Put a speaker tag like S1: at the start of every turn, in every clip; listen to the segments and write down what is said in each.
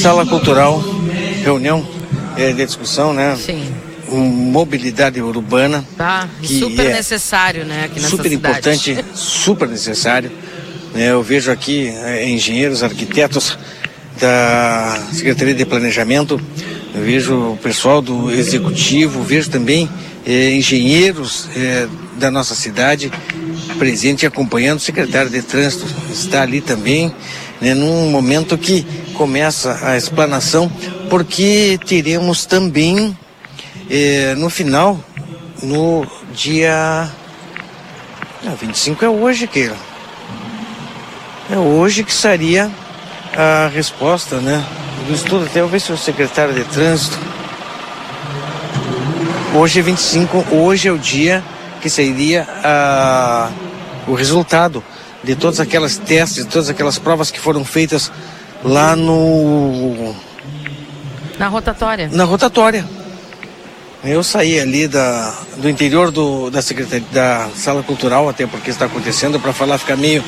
S1: Sala cultural, reunião é, de discussão, né?
S2: Sim.
S1: Mobilidade urbana.
S2: Tá, super é necessário, né? Aqui nessa
S1: super
S2: cidade.
S1: importante, super necessário. Né? Eu vejo aqui é, engenheiros, arquitetos da Secretaria de Planejamento, eu vejo o pessoal do Executivo, vejo também é, engenheiros é, da nossa cidade presente acompanhando o secretário de Trânsito, está ali também, né, num momento que começa a explanação, porque teremos também eh, no final, no dia. Não, 25 é hoje, Keila. É hoje que seria a resposta, né? Do estudo, até eu ver se o secretário de trânsito. Hoje é 25, hoje é o dia que seria a, o resultado de todas aquelas testes, de todas aquelas provas que foram feitas lá no.
S2: Na rotatória.
S1: Na rotatória. Eu saí ali da, do interior do, da secretaria da sala cultural, até porque está acontecendo, para falar fica meio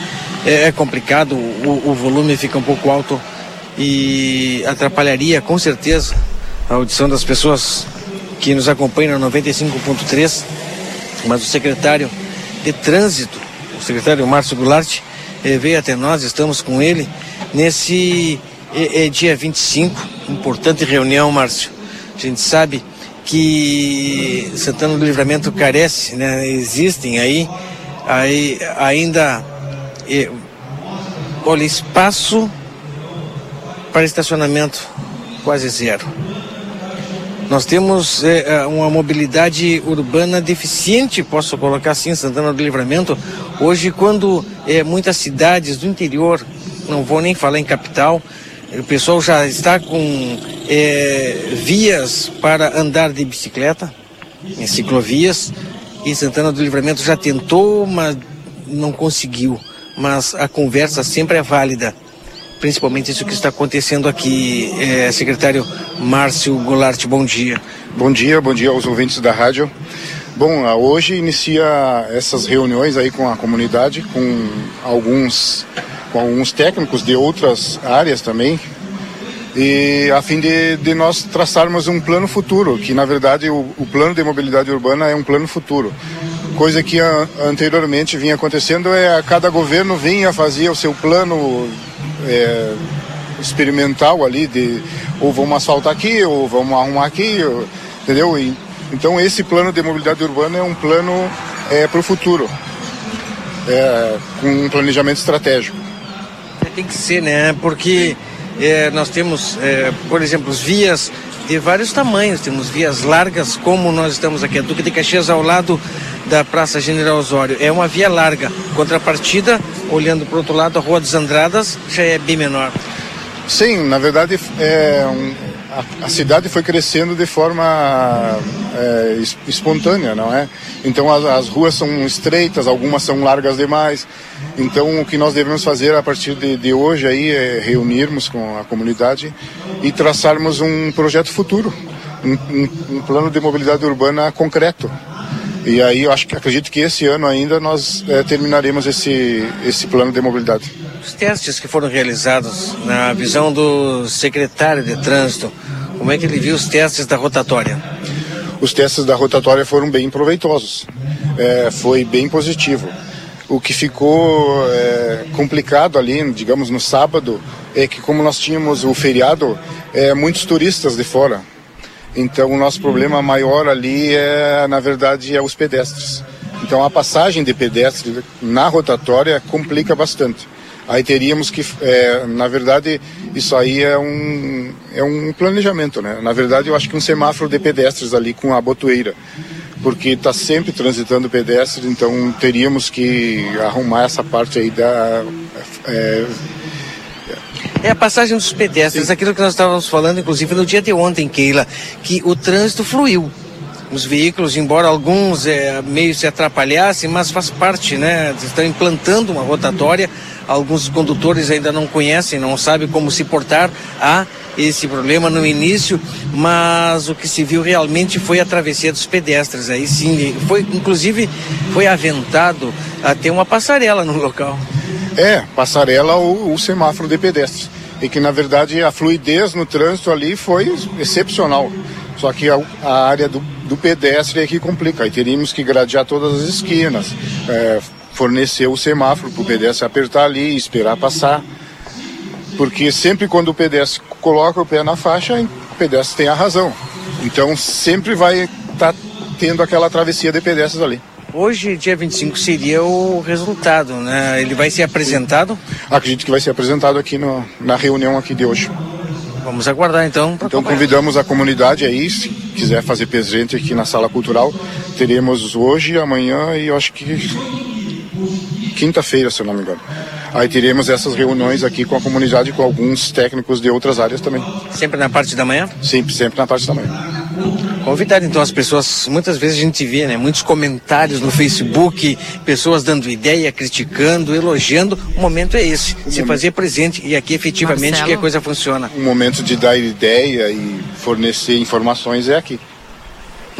S1: é, é complicado, o, o, volume fica um pouco alto e atrapalharia com certeza a audição das pessoas que nos acompanham no 95.3, mas o secretário de trânsito, o secretário Márcio Goulart, eh, veio até nós, estamos com ele nesse eh, dia 25, importante reunião, Márcio. A gente sabe que Santana do Livramento carece, né? Existem aí, aí ainda eh, olha, espaço para estacionamento quase zero. Nós temos eh, uma mobilidade urbana deficiente, posso colocar assim, Santana do Livramento. Hoje, quando eh, muitas cidades do interior, não vou nem falar em capital, o pessoal já está com é, vias para andar de bicicleta, em ciclovias, e Santana do Livramento já tentou, mas não conseguiu. Mas a conversa sempre é válida, principalmente isso que está acontecendo aqui. É, secretário Márcio Goulart, bom dia.
S3: Bom dia, bom dia aos ouvintes da rádio. Bom, hoje inicia essas reuniões aí com a comunidade, com alguns com alguns técnicos de outras áreas também, e a fim de, de nós traçarmos um plano futuro, que na verdade o, o plano de mobilidade urbana é um plano futuro. Coisa que a, anteriormente vinha acontecendo é a cada governo vinha fazer o seu plano é, experimental ali de ou vamos asfaltar aqui ou vamos arrumar aqui, ou, entendeu? E, então esse plano de mobilidade urbana é um plano é, para o futuro, é, com um planejamento estratégico.
S1: Tem que ser, né? Porque é, nós temos, é, por exemplo, vias de vários tamanhos. Temos vias largas, como nós estamos aqui, a Duque de Caxias ao lado da Praça General Osório. É uma via larga. Contrapartida, olhando para o outro lado, a Rua dos Andradas já é bem menor.
S3: Sim, na verdade, é, um, a, cidade foi crescendo de forma é, espontânea, não é? Então as, as, ruas são estreitas, algumas são largas demais. Então o que nós devemos fazer a partir de, de hoje aí é reunirmos com a comunidade e traçarmos um projeto futuro, um, um, um plano de mobilidade urbana concreto. E aí eu acho acredito que esse ano ainda nós é, terminaremos esse, esse plano de mobilidade.
S1: Os testes que foram realizados na visão do secretário de trânsito, como é que ele viu os testes da rotatória?
S3: Os testes da rotatória foram bem proveitosos, é, foi bem positivo. O que ficou é, complicado ali, digamos, no sábado, é que como nós tínhamos o feriado, é, muitos turistas de fora, então o nosso problema maior ali é, na verdade, é os pedestres. Então a passagem de pedestre na rotatória complica bastante. Aí teríamos que, é, na verdade, isso aí é um, é um planejamento, né? Na verdade, eu acho que um semáforo de pedestres ali com a botoeira, porque está sempre transitando pedestres, então teríamos que arrumar essa parte aí da é,
S1: é a passagem dos pedestres, Sim. aquilo que nós estávamos falando, inclusive no dia de ontem, Keila, que o trânsito fluiu. Os veículos, embora alguns é, meio se atrapalhassem, mas faz parte, né? Estão implantando uma rotatória. Alguns condutores ainda não conhecem, não sabem como se portar a esse problema no início, mas o que se viu realmente foi a travessia dos pedestres. Aí sim, foi, inclusive, foi aventado até uma passarela no local.
S3: É, passarela ou o semáforo de pedestres. e que na verdade a fluidez no trânsito ali foi excepcional. Só que a, a área do, do, pedestre é que complica. Aí teríamos que gradear todas as esquinas, é, fornecer o semáforo para o pedestre apertar ali e esperar passar. Porque sempre quando o pedestre coloca o pé na faixa, o pedestre tem a razão. Então sempre vai estar tá tendo aquela travessia de pedestres ali.
S1: Hoje, dia 25, seria o resultado, né? Ele vai ser apresentado?
S3: Acredito que vai ser apresentado aqui no, na reunião aqui de hoje.
S1: Vamos aguardar então.
S3: Então convidamos a comunidade aí, se quiser fazer presente aqui na sala cultural, teremos hoje, amanhã e eu acho que quinta-feira, se eu não me engano. Aí teremos essas reuniões aqui com a comunidade, com alguns técnicos de outras áreas também.
S1: Sempre na parte da manhã?
S3: Sempre, sempre na parte da manhã.
S1: Convidar então as pessoas, muitas vezes a gente vê, né, muitos comentários no Facebook, pessoas dando ideia, criticando, elogiando. O momento é esse, o se momento... fazer presente e aqui efetivamente Marcelo? que a coisa funciona.
S3: O momento de dar ideia e fornecer informações é aqui.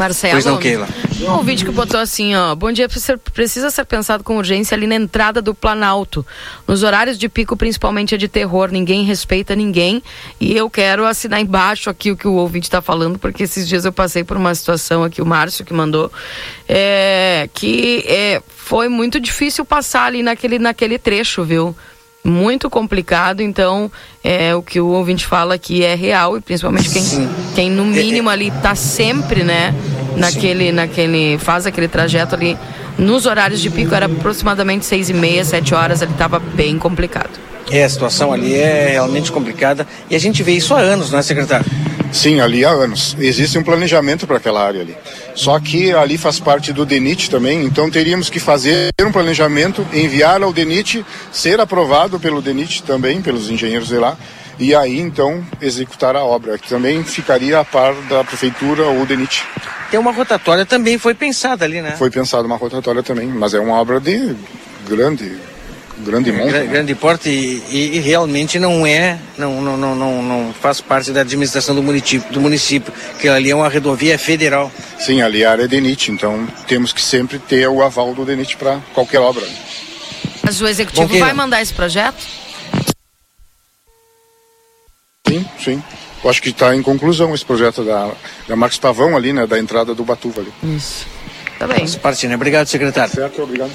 S2: Marcelo. Pois não, Keila. Um ouvinte que botou assim, ó. Bom dia, precisa ser pensado com urgência ali na entrada do Planalto. Nos horários de pico, principalmente é de terror. Ninguém respeita ninguém. E eu quero assinar embaixo aqui o que o ouvinte está falando, porque esses dias eu passei por uma situação aqui, o Márcio que mandou, é, que é, foi muito difícil passar ali naquele, naquele trecho, viu? muito complicado, então é o que o ouvinte fala aqui é real e principalmente quem, quem no mínimo ali está sempre, né, naquele, naquele faz aquele trajeto ali nos horários de pico era aproximadamente seis e meia, sete horas, ele estava bem complicado.
S1: É, a situação ali é realmente complicada e a gente vê isso há anos, né, secretário?
S3: Sim, ali há anos. Existe um planejamento para aquela área ali. Só que ali faz parte do DENIT também, então teríamos que fazer um planejamento, enviar ao DENIT, ser aprovado pelo DENIT também, pelos engenheiros de lá, e aí então executar a obra, que também ficaria a par da prefeitura ou DENIT.
S1: Tem uma rotatória também, foi pensada ali, né?
S3: Foi pensada uma rotatória também, mas é uma obra de grande grande monte. Né?
S1: Grande porte e, e, realmente não é, não, não, não, não, não faz parte da administração do município, do município, que ali é uma rodovia federal.
S3: Sim, ali é a área é DENIT, então temos que sempre ter o aval do DENIT para qualquer obra.
S2: Mas o executivo Bom, vai mandar esse projeto?
S3: Sim, sim. Eu acho que está em conclusão esse projeto da, da Marcos Pavão ali, né, da entrada do Batuva ali.
S2: Isso. Tá bem.
S1: Faz parte, né? Obrigado, secretário.
S3: Certo, obrigado.